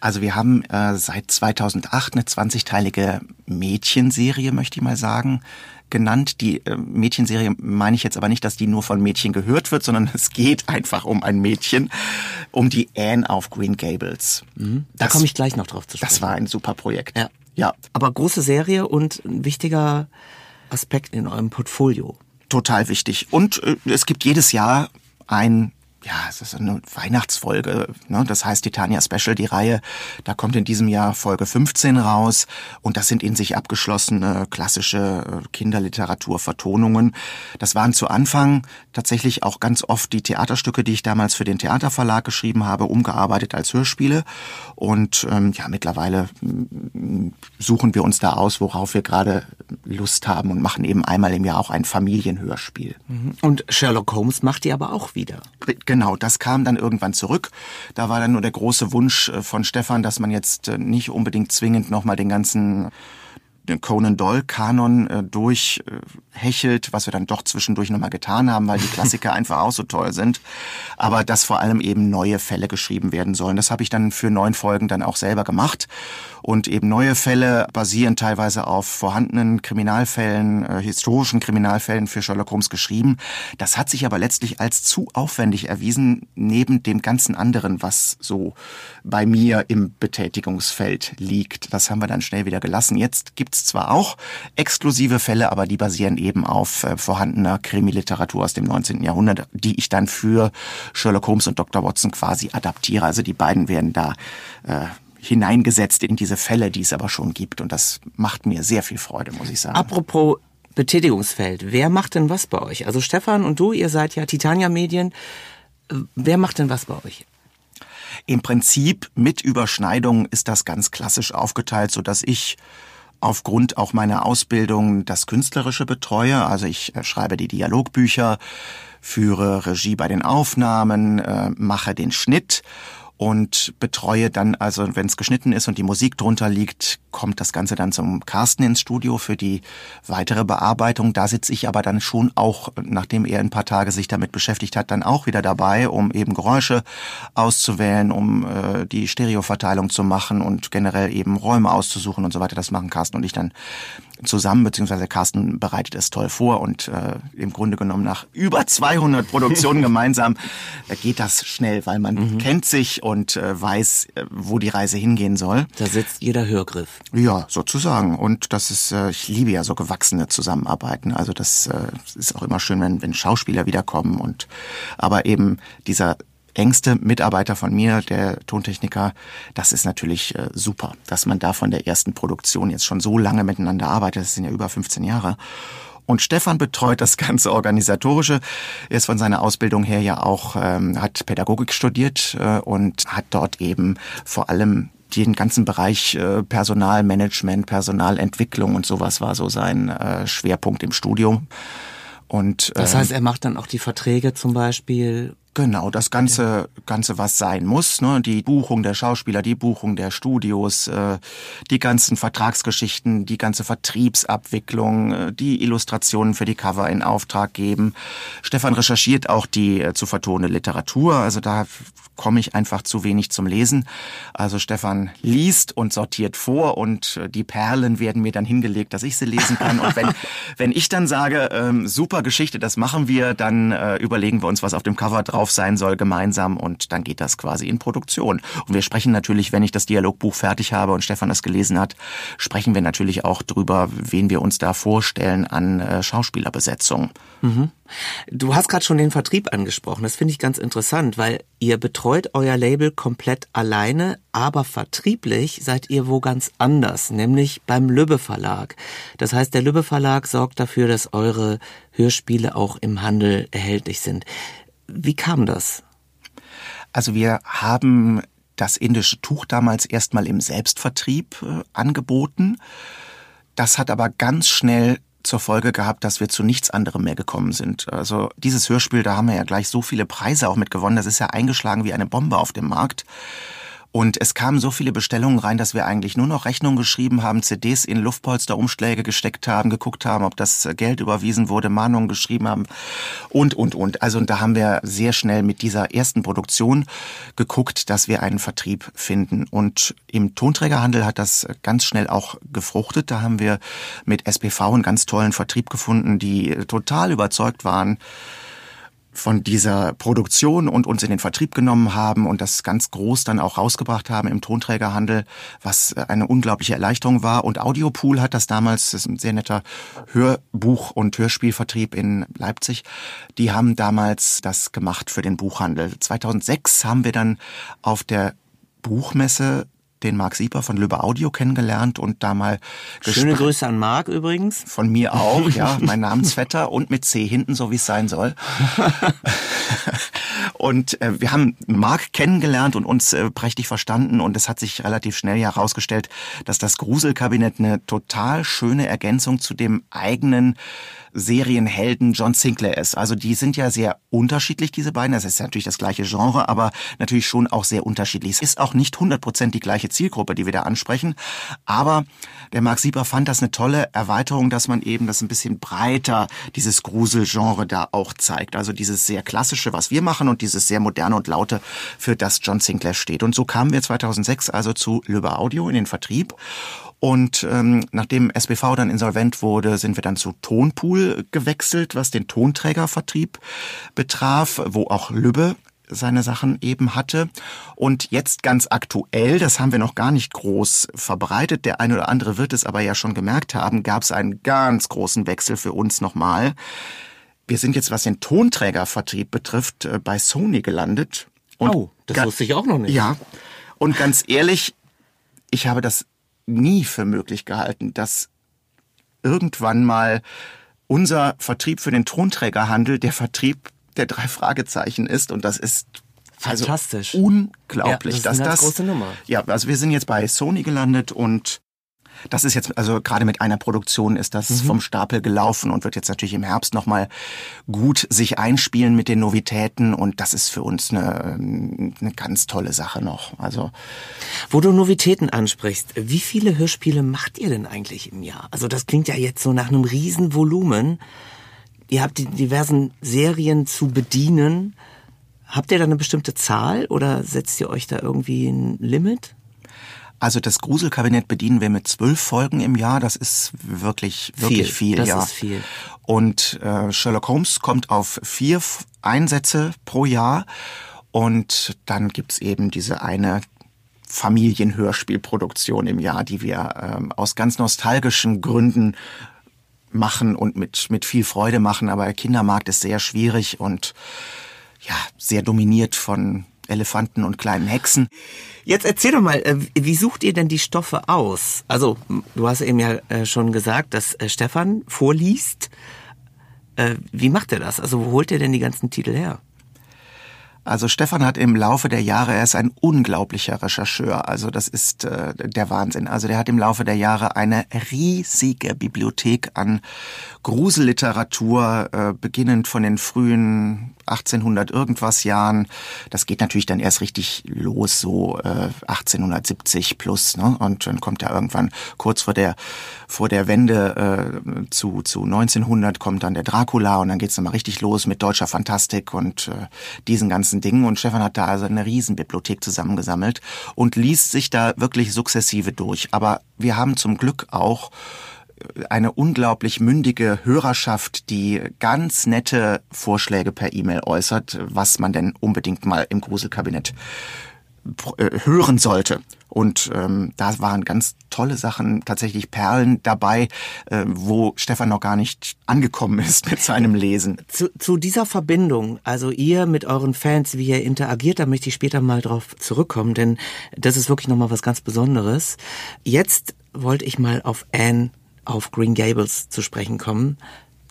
Also wir haben äh, seit 2008 eine 20-teilige Mädchenserie, möchte ich mal sagen, genannt. Die äh, Mädchenserie meine ich jetzt aber nicht, dass die nur von Mädchen gehört wird, sondern <laughs> es geht einfach um ein Mädchen, um die Anne auf Green Gables. Mhm. Da komme ich gleich noch drauf zu sprechen. Das war ein super Projekt. Ja. ja. Aber große Serie und ein wichtiger Aspekt in eurem Portfolio. Total wichtig. Und äh, es gibt jedes Jahr ein ja, es ist eine Weihnachtsfolge, ne? das heißt Titania Special, die Reihe, da kommt in diesem Jahr Folge 15 raus und das sind in sich abgeschlossene klassische äh, Kinderliteraturvertonungen. Das waren zu Anfang tatsächlich auch ganz oft die Theaterstücke, die ich damals für den Theaterverlag geschrieben habe, umgearbeitet als Hörspiele und ähm, ja, mittlerweile mm, suchen wir uns da aus, worauf wir gerade Lust haben und machen eben einmal im Jahr auch ein Familienhörspiel. Mhm. Und Sherlock Holmes macht die aber auch wieder. Genau, das kam dann irgendwann zurück. Da war dann nur der große Wunsch äh, von Stefan, dass man jetzt äh, nicht unbedingt zwingend nochmal den ganzen Conan Doyle Kanon äh, durchhechelt, was wir dann doch zwischendurch nochmal getan haben, weil die <laughs> Klassiker einfach auch so toll sind. Aber dass vor allem eben neue Fälle geschrieben werden sollen. Das habe ich dann für neun Folgen dann auch selber gemacht. Und eben neue Fälle basieren teilweise auf vorhandenen Kriminalfällen, äh, historischen Kriminalfällen für Sherlock Holmes geschrieben. Das hat sich aber letztlich als zu aufwendig erwiesen, neben dem ganzen anderen, was so bei mir im Betätigungsfeld liegt. Das haben wir dann schnell wieder gelassen. Jetzt gibt's zwar auch exklusive Fälle, aber die basieren eben auf äh, vorhandener Krimiliteratur aus dem 19. Jahrhundert, die ich dann für Sherlock Holmes und Dr. Watson quasi adaptiere. Also die beiden werden da äh, hineingesetzt in diese Fälle, die es aber schon gibt. Und das macht mir sehr viel Freude, muss ich sagen. Apropos Betätigungsfeld, wer macht denn was bei euch? Also Stefan und du, ihr seid ja Titania Medien. Wer macht denn was bei euch? Im Prinzip mit Überschneidungen ist das ganz klassisch aufgeteilt, so dass ich aufgrund auch meiner Ausbildung das Künstlerische betreue. Also ich äh, schreibe die Dialogbücher, führe Regie bei den Aufnahmen, äh, mache den Schnitt und betreue dann, also wenn es geschnitten ist und die Musik drunter liegt, kommt das Ganze dann zum Carsten ins Studio für die weitere Bearbeitung. Da sitze ich aber dann schon auch, nachdem er ein paar Tage sich damit beschäftigt hat, dann auch wieder dabei, um eben Geräusche auszuwählen, um äh, die Stereoverteilung zu machen und generell eben Räume auszusuchen und so weiter. Das machen Carsten und ich dann zusammen, beziehungsweise Carsten bereitet es toll vor und äh, im Grunde genommen nach über 200 Produktionen <laughs> gemeinsam äh, geht das schnell, weil man mhm. kennt sich und äh, weiß, äh, wo die Reise hingehen soll. Da sitzt jeder Hörgriff. Ja, sozusagen. Und das ist, äh, ich liebe ja so gewachsene Zusammenarbeiten. Also das äh, ist auch immer schön, wenn, wenn Schauspieler wiederkommen und aber eben dieser engste Mitarbeiter von mir, der Tontechniker, das ist natürlich äh, super, dass man da von der ersten Produktion jetzt schon so lange miteinander arbeitet. Das sind ja über 15 Jahre. Und Stefan betreut das ganze Organisatorische. Er ist von seiner Ausbildung her ja auch, ähm, hat Pädagogik studiert äh, und hat dort eben vor allem den ganzen Bereich äh, Personalmanagement, Personalentwicklung und sowas war so sein äh, Schwerpunkt im Studium. Und, das heißt, er macht dann auch die Verträge zum Beispiel Genau, das ganze, ganze was sein muss, ne? Die Buchung der Schauspieler, die Buchung der Studios, äh, die ganzen Vertragsgeschichten, die ganze Vertriebsabwicklung, äh, die Illustrationen für die Cover in Auftrag geben. Stefan recherchiert auch die äh, zu vertonende Literatur, also da komme ich einfach zu wenig zum Lesen. Also Stefan liest und sortiert vor und äh, die Perlen werden mir dann hingelegt, dass ich sie lesen kann. Und wenn, <laughs> wenn ich dann sage, ähm, super Geschichte, das machen wir, dann äh, überlegen wir uns, was auf dem Cover drauf drauf sein soll gemeinsam und dann geht das quasi in Produktion. Und wir sprechen natürlich, wenn ich das Dialogbuch fertig habe und Stefan das gelesen hat, sprechen wir natürlich auch drüber, wen wir uns da vorstellen an äh, Schauspielerbesetzung. Mhm. Du hast gerade schon den Vertrieb angesprochen. Das finde ich ganz interessant, weil ihr betreut euer Label komplett alleine, aber vertrieblich seid ihr wo ganz anders, nämlich beim Lübbe Verlag. Das heißt, der Lübbe Verlag sorgt dafür, dass eure Hörspiele auch im Handel erhältlich sind. Wie kam das? Also wir haben das indische Tuch damals erstmal im Selbstvertrieb äh, angeboten. Das hat aber ganz schnell zur Folge gehabt, dass wir zu nichts anderem mehr gekommen sind. Also dieses Hörspiel, da haben wir ja gleich so viele Preise auch mit gewonnen. Das ist ja eingeschlagen wie eine Bombe auf dem Markt. Und es kamen so viele Bestellungen rein, dass wir eigentlich nur noch Rechnungen geschrieben haben, CDs in Luftpolsterumschläge gesteckt haben, geguckt haben, ob das Geld überwiesen wurde, Mahnungen geschrieben haben und, und, und. Also und da haben wir sehr schnell mit dieser ersten Produktion geguckt, dass wir einen Vertrieb finden. Und im Tonträgerhandel hat das ganz schnell auch gefruchtet. Da haben wir mit SPV einen ganz tollen Vertrieb gefunden, die total überzeugt waren, von dieser Produktion und uns in den Vertrieb genommen haben und das ganz groß dann auch rausgebracht haben im Tonträgerhandel, was eine unglaubliche Erleichterung war. Und Audiopool hat das damals, das ist ein sehr netter Hörbuch- und Hörspielvertrieb in Leipzig, die haben damals das gemacht für den Buchhandel. 2006 haben wir dann auf der Buchmesse den Marc Sieper von Löbe Audio kennengelernt und da mal Schöne Grüße an Marc übrigens. Von mir auch, ja, <laughs> mein Namensvetter und mit C hinten, so wie es sein soll. <laughs> und äh, wir haben Marc kennengelernt und uns äh, prächtig verstanden und es hat sich relativ schnell herausgestellt, dass das Gruselkabinett eine total schöne Ergänzung zu dem eigenen Serienhelden John Sinclair ist. Also die sind ja sehr unterschiedlich, diese beiden. Das ist natürlich das gleiche Genre, aber natürlich schon auch sehr unterschiedlich. Es ist auch nicht 100% die gleiche Zielgruppe, die wir da ansprechen. Aber der Mark Sieber fand das eine tolle Erweiterung, dass man eben das ein bisschen breiter, dieses Gruselgenre da auch zeigt. Also dieses sehr klassische, was wir machen und dieses sehr moderne und laute, für das John Sinclair steht. Und so kamen wir 2006 also zu Löber Audio in den Vertrieb. Und ähm, nachdem SBV dann insolvent wurde, sind wir dann zu Tonpool gewechselt, was den Tonträgervertrieb betraf, wo auch Lübbe seine Sachen eben hatte. Und jetzt ganz aktuell, das haben wir noch gar nicht groß verbreitet, der eine oder andere wird es aber ja schon gemerkt haben, gab es einen ganz großen Wechsel für uns nochmal. Wir sind jetzt, was den Tonträgervertrieb betrifft, äh, bei Sony gelandet. Und oh, das wusste ich auch noch nicht. Ja. Und ganz ehrlich, ich habe das nie für möglich gehalten, dass irgendwann mal unser Vertrieb für den Tonträgerhandel der Vertrieb der drei Fragezeichen ist und das ist also Fantastisch. unglaublich, ja, das ist dass eine das große Nummer. Ja, also wir sind jetzt bei Sony gelandet und das ist jetzt, also gerade mit einer Produktion ist das mhm. vom Stapel gelaufen und wird jetzt natürlich im Herbst nochmal gut sich einspielen mit den Novitäten und das ist für uns eine, eine ganz tolle Sache noch. Also Wo du Novitäten ansprichst, wie viele Hörspiele macht ihr denn eigentlich im Jahr? Also das klingt ja jetzt so nach einem riesen Volumen. Ihr habt die diversen Serien zu bedienen. Habt ihr da eine bestimmte Zahl oder setzt ihr euch da irgendwie ein Limit? Also das Gruselkabinett bedienen wir mit zwölf Folgen im Jahr. Das ist wirklich wirklich viel. viel das ja. ist viel. Und äh, Sherlock Holmes kommt auf vier Einsätze pro Jahr. Und dann gibt's eben diese eine Familienhörspielproduktion im Jahr, die wir ähm, aus ganz nostalgischen Gründen machen und mit, mit viel Freude machen. Aber der Kindermarkt ist sehr schwierig und ja, sehr dominiert von Elefanten und kleinen Hexen. Jetzt erzähl doch mal, äh, wie sucht ihr denn die Stoffe aus? Also, du hast eben ja äh, schon gesagt, dass äh, Stefan vorliest. Wie macht er das? Also, wo holt er denn die ganzen Titel her? Also Stefan hat im Laufe der Jahre, er ist ein unglaublicher Rechercheur. Also das ist äh, der Wahnsinn. Also der hat im Laufe der Jahre eine riesige Bibliothek an Gruselliteratur, äh, beginnend von den frühen 1800 irgendwas Jahren. Das geht natürlich dann erst richtig los, so äh, 1870 plus. Ne? Und dann kommt er irgendwann kurz vor der vor der Wende äh, zu zu 1900 kommt dann der Dracula und dann geht's dann mal richtig los mit deutscher Fantastik und äh, diesen ganzen Dingen. Und Stefan hat da also eine Riesenbibliothek zusammengesammelt und liest sich da wirklich sukzessive durch. Aber wir haben zum Glück auch eine unglaublich mündige Hörerschaft, die ganz nette Vorschläge per E-Mail äußert, was man denn unbedingt mal im Gruselkabinett äh, hören sollte. Und ähm, da waren ganz tolle Sachen, tatsächlich Perlen dabei, äh, wo Stefan noch gar nicht angekommen ist mit seinem Lesen. Zu, zu dieser Verbindung, also ihr mit euren Fans, wie ihr interagiert, da möchte ich später mal drauf zurückkommen, denn das ist wirklich nochmal was ganz Besonderes. Jetzt wollte ich mal auf Anne auf Green Gables zu sprechen kommen.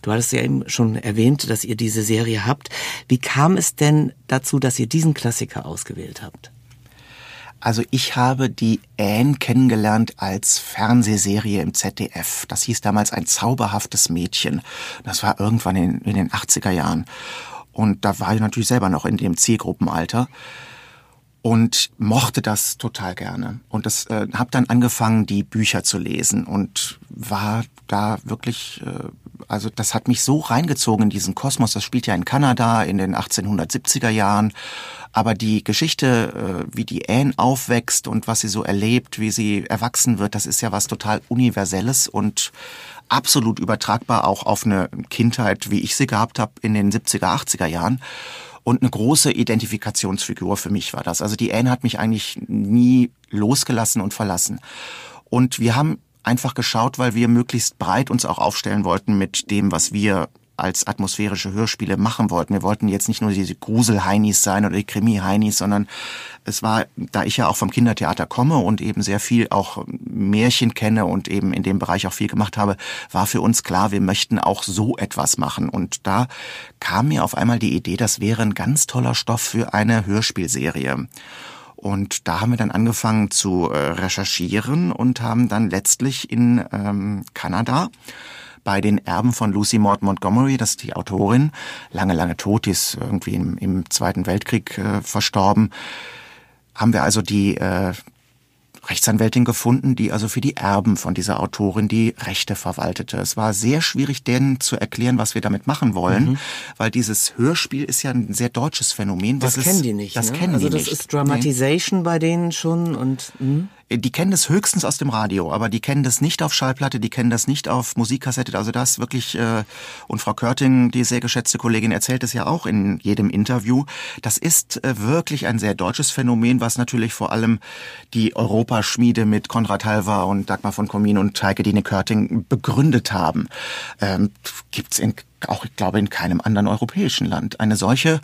Du hattest ja eben schon erwähnt, dass ihr diese Serie habt. Wie kam es denn dazu, dass ihr diesen Klassiker ausgewählt habt? Also ich habe die Anne kennengelernt als Fernsehserie im ZDF. Das hieß damals ein zauberhaftes Mädchen. Das war irgendwann in, in den 80er Jahren. Und da war ich natürlich selber noch in dem Zielgruppenalter und mochte das total gerne. Und das äh, habe dann angefangen die Bücher zu lesen und war da wirklich äh, also das hat mich so reingezogen in diesen Kosmos. Das spielt ja in Kanada in den 1870er Jahren. Aber die Geschichte äh, wie die Anne aufwächst und was sie so erlebt wie sie erwachsen wird das ist ja was total universelles und absolut übertragbar auch auf eine Kindheit wie ich sie gehabt habe in den 70er 80er Jahren und eine große Identifikationsfigur für mich war das. Also die Anne hat mich eigentlich nie losgelassen und verlassen. Und wir haben einfach geschaut, weil wir möglichst breit uns auch aufstellen wollten mit dem, was wir als atmosphärische Hörspiele machen wollten. Wir wollten jetzt nicht nur diese Grusel-Heinis sein oder die Krimi-Heinis, sondern es war, da ich ja auch vom Kindertheater komme und eben sehr viel auch Märchen kenne und eben in dem Bereich auch viel gemacht habe, war für uns klar, wir möchten auch so etwas machen. Und da kam mir auf einmal die Idee, das wäre ein ganz toller Stoff für eine Hörspielserie. Und da haben wir dann angefangen zu äh, recherchieren und haben dann letztlich in ähm, Kanada bei den Erben von Lucy Maud Montgomery, das ist die Autorin, lange, lange tot, die ist irgendwie im, im Zweiten Weltkrieg äh, verstorben, haben wir also die äh, Rechtsanwältin gefunden, die also für die Erben von dieser Autorin die Rechte verwaltete. Es war sehr schwierig, denen zu erklären, was wir damit machen wollen, mhm. weil dieses Hörspiel ist ja ein sehr deutsches Phänomen. Das kennen die nicht. Das ne? kennen also die das nicht. ist Dramatization nee. bei denen schon und mh die kennen das höchstens aus dem Radio, aber die kennen das nicht auf Schallplatte, die kennen das nicht auf Musikkassette. Also das wirklich, äh, und Frau Körting, die sehr geschätzte Kollegin, erzählt es ja auch in jedem Interview. Das ist äh, wirklich ein sehr deutsches Phänomen, was natürlich vor allem die Europaschmiede mit Konrad Halver und Dagmar von Komin und Heike Dine Körting begründet haben. Ähm, Gibt es auch, ich glaube, in keinem anderen europäischen Land eine solche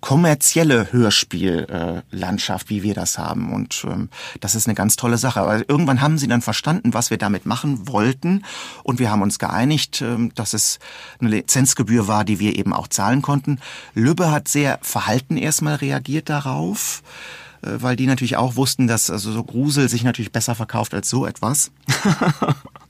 kommerzielle Hörspiellandschaft, äh, wie wir das haben. Und ähm, das ist eine ganz tolle Sache. Aber irgendwann haben sie dann verstanden, was wir damit machen wollten. Und wir haben uns geeinigt, ähm, dass es eine Lizenzgebühr war, die wir eben auch zahlen konnten. Lübbe hat sehr verhalten erstmal reagiert darauf äh, weil die natürlich auch wussten, dass also so Grusel sich natürlich besser verkauft als so etwas. <laughs>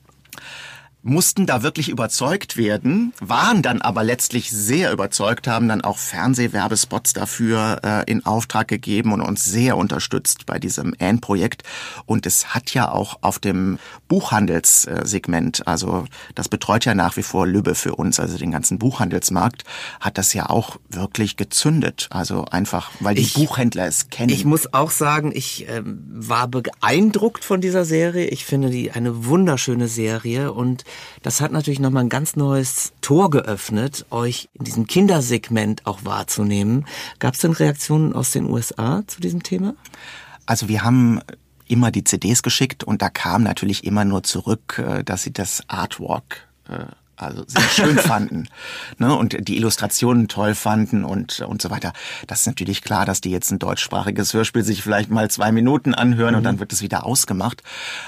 mussten da wirklich überzeugt werden, waren dann aber letztlich sehr überzeugt, haben dann auch Fernsehwerbespots dafür äh, in Auftrag gegeben und uns sehr unterstützt bei diesem Anne-Projekt. Und es hat ja auch auf dem Buchhandelssegment, also das betreut ja nach wie vor Lübbe für uns, also den ganzen Buchhandelsmarkt, hat das ja auch wirklich gezündet. Also einfach, weil die ich, Buchhändler es kennen. Ich muss auch sagen, ich äh, war beeindruckt von dieser Serie. Ich finde die eine wunderschöne Serie und das hat natürlich nochmal ein ganz neues Tor geöffnet, euch in diesem Kindersegment auch wahrzunehmen. Gab es denn Reaktionen aus den USA zu diesem Thema? Also wir haben immer die CDs geschickt und da kam natürlich immer nur zurück, äh, dass sie das Artwork äh, also sehr schön fanden <laughs> ne, und die Illustrationen toll fanden und und so weiter. Das ist natürlich klar, dass die jetzt ein deutschsprachiges Hörspiel sich vielleicht mal zwei Minuten anhören mhm. und dann wird es wieder ausgemacht.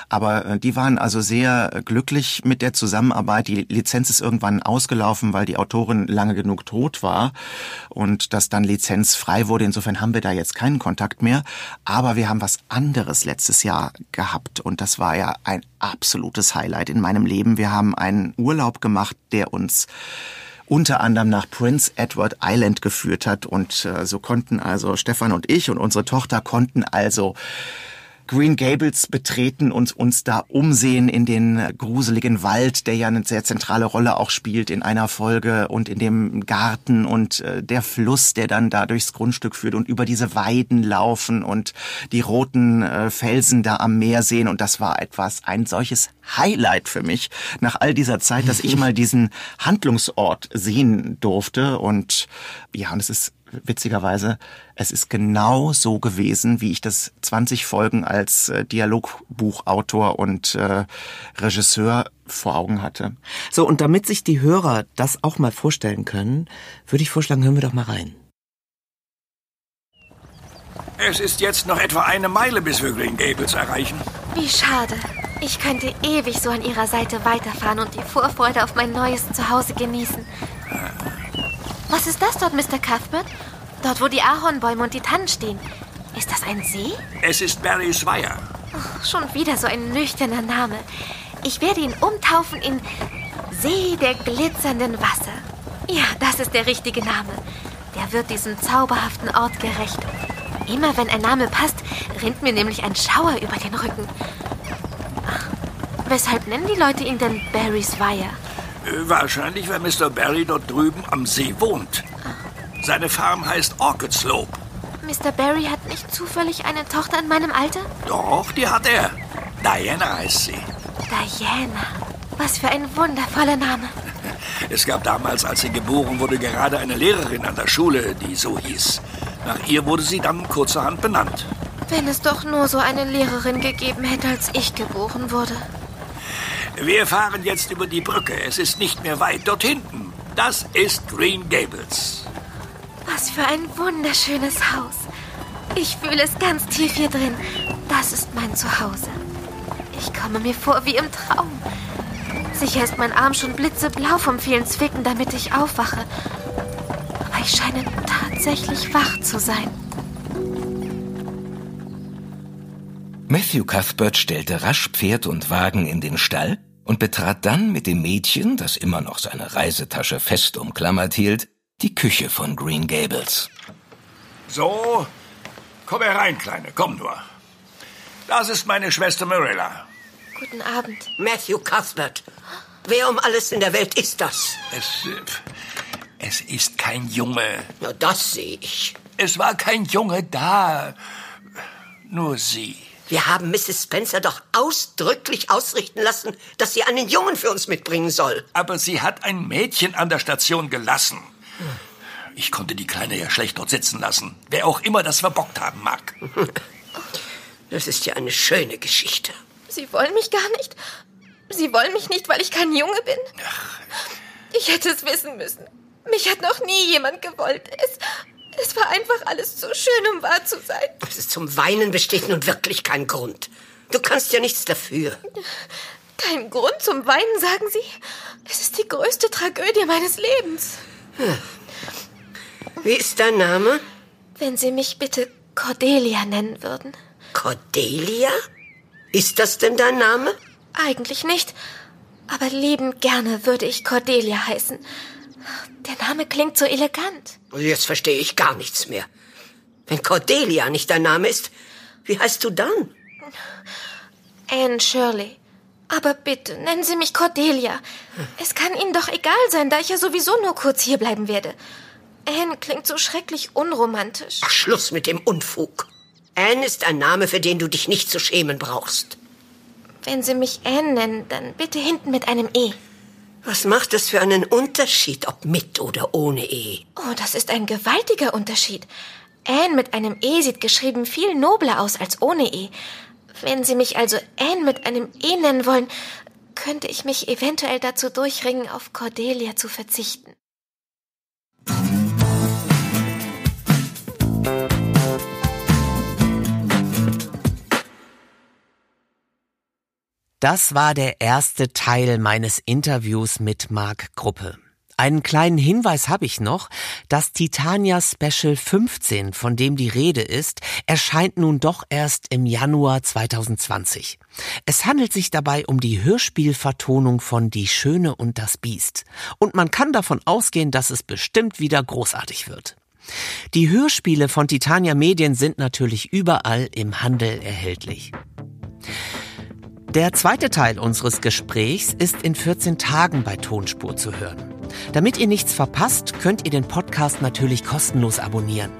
Aber äh, die waren also sehr glücklich mit der Zusammenarbeit. Die Lizenz ist irgendwann ausgelaufen, weil die Autorin lange genug tot war und das dann lizenzfrei wurde. Insofern haben wir da jetzt keinen Kontakt mehr. Aber wir haben was anderes letztes Jahr gehabt und das war ja ein absolutes Highlight in meinem Leben. Wir haben einen Urlaub gemacht, der uns unter anderem nach Prince Edward Island geführt hat. Und äh, so konnten also Stefan und ich und unsere Tochter konnten also Green Gables betreten und uns da umsehen in den gruseligen Wald, der ja eine sehr zentrale Rolle auch spielt in einer Folge und in dem Garten und äh, der Fluss, der dann da durchs Grundstück führt und über diese Weiden laufen und die roten äh, Felsen da am Meer sehen. Und das war etwas, ein solches Highlight für mich nach all dieser Zeit, dass ich <laughs> mal diesen Handlungsort sehen durfte. Und ja, und es ist witzigerweise, es ist genau so gewesen, wie ich das 20 Folgen als äh, Dialogbuchautor und äh, Regisseur vor Augen hatte. So, und damit sich die Hörer das auch mal vorstellen können, würde ich vorschlagen, hören wir doch mal rein. Es ist jetzt noch etwa eine Meile, bis wir Green Gables erreichen. Wie schade. Ich könnte ewig so an Ihrer Seite weiterfahren und die Vorfreude auf mein neues Zuhause genießen. Was ist das dort, Mr. Cuthbert? Dort, wo die Ahornbäume und die Tannen stehen. Ist das ein See? Es ist Barry's. Oh, schon wieder so ein nüchterner Name. Ich werde ihn umtaufen in See der glitzernden Wasser. Ja, das ist der richtige Name. Der wird diesem zauberhaften Ort gerecht. Immer wenn ein Name passt, rinnt mir nämlich ein Schauer über den Rücken. Weshalb nennen die Leute ihn denn Barry's Weiher? Wahrscheinlich, weil Mr. Barry dort drüben am See wohnt. Seine Farm heißt Orchid Slope. Mr. Barry hat nicht zufällig eine Tochter in meinem Alter? Doch, die hat er. Diana heißt sie. Diana. Was für ein wundervoller Name. <laughs> Es gab damals, als sie geboren wurde, gerade eine Lehrerin an der Schule, die so hieß. Nach ihr wurde sie dann kurzerhand benannt. Wenn es doch nur so eine Lehrerin gegeben hätte, als ich geboren wurde. Wir fahren jetzt über die Brücke. Es ist nicht mehr weit. Dort hinten. Das ist Green Gables. Was für ein wunderschönes Haus. Ich fühle es ganz tief hier drin. Das ist mein Zuhause. Ich komme mir vor wie im Traum. Sicher ist mein Arm schon blitzeblau vom vielen Zwicken, damit ich aufwache. Aber ich scheine tatsächlich wach zu sein. Matthew Cuthbert stellte rasch Pferd und Wagen in den Stall und betrat dann mit dem Mädchen, das immer noch seine Reisetasche fest umklammert hielt, die Küche von Green Gables. So, komm herein, Kleine, komm nur. Das ist meine Schwester Marilla. Guten Abend. Matthew Cuthbert. Wer um alles in der Welt ist das? Es, äh, es ist kein Junge. Na, das sehe ich. Es war kein Junge da. Nur sie. Wir haben Mrs. Spencer doch ausdrücklich ausrichten lassen, dass sie einen Jungen für uns mitbringen soll. Aber sie hat ein Mädchen an der Station gelassen. Ich konnte die Kleine ja schlecht dort sitzen lassen. Wer auch immer das verbockt haben mag. <laughs> Das ist ja eine schöne Geschichte. Sie wollen mich gar nicht. Sie wollen mich nicht, weil ich kein Junge bin. Ich hätte es wissen müssen. Mich hat noch nie jemand gewollt. Es, es war einfach alles zu schön, um wahr zu sein. Es ist zum Weinen besteht nun wirklich kein Grund. Du kannst ja nichts dafür. Kein Grund zum Weinen, sagen Sie? Es ist die größte Tragödie meines Lebens. Wie ist dein Name? Wenn Sie mich bitte Cordelia nennen würden. Cordelia? Ist das denn dein Name? Eigentlich nicht. Aber liebend gerne würde ich Cordelia heißen. Der Name klingt so elegant. Jetzt verstehe ich gar nichts mehr. Wenn Cordelia nicht dein Name ist, wie heißt du dann? Anne Shirley. Aber bitte, nennen Sie mich Cordelia. Es kann Ihnen doch egal sein, da ich ja sowieso nur kurz hierbleiben werde. Anne klingt so schrecklich unromantisch. Ach, Schluss mit dem Unfug. Anne ist ein Name, für den du dich nicht zu schämen brauchst. Wenn Sie mich Anne nennen, dann bitte hinten mit einem E. Was macht es für einen Unterschied, ob mit oder ohne E? Oh, das ist ein gewaltiger Unterschied. Anne mit einem E sieht geschrieben viel nobler aus als ohne E. Wenn Sie mich also Anne mit einem E nennen wollen, könnte ich mich eventuell dazu durchringen, auf Cordelia zu verzichten. Das war der erste Teil meines Interviews mit Marc Gruppe. Einen kleinen Hinweis habe ich noch. Das Titania Special 15, von dem die Rede ist, erscheint nun doch erst im Januar 2020. Es handelt sich dabei um die Hörspielvertonung von Die Schöne und das Biest. Und man kann davon ausgehen, dass es bestimmt wieder großartig wird. Die Hörspiele von Titania Medien sind natürlich überall im Handel erhältlich. Der zweite Teil unseres Gesprächs ist in 14 Tagen bei Tonspur zu hören. Damit ihr nichts verpasst, könnt ihr den Podcast natürlich kostenlos abonnieren.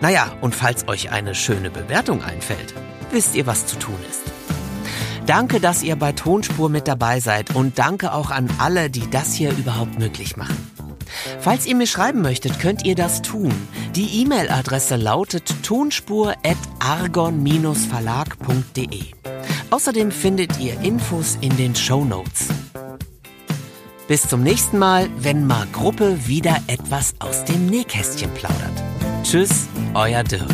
Naja, und falls euch eine schöne Bewertung einfällt, wisst ihr, was zu tun ist. Danke, dass ihr bei Tonspur mit dabei seid und danke auch an alle, die das hier überhaupt möglich machen. Falls ihr mir schreiben möchtet, könnt ihr das tun. Die E-Mail-Adresse lautet tonspur.argon-verlag.de. Außerdem findet ihr Infos in den Show Notes. Bis zum nächsten Mal, wenn Mark Gruppe wieder etwas aus dem Nähkästchen plaudert. Tschüss, euer Dirk.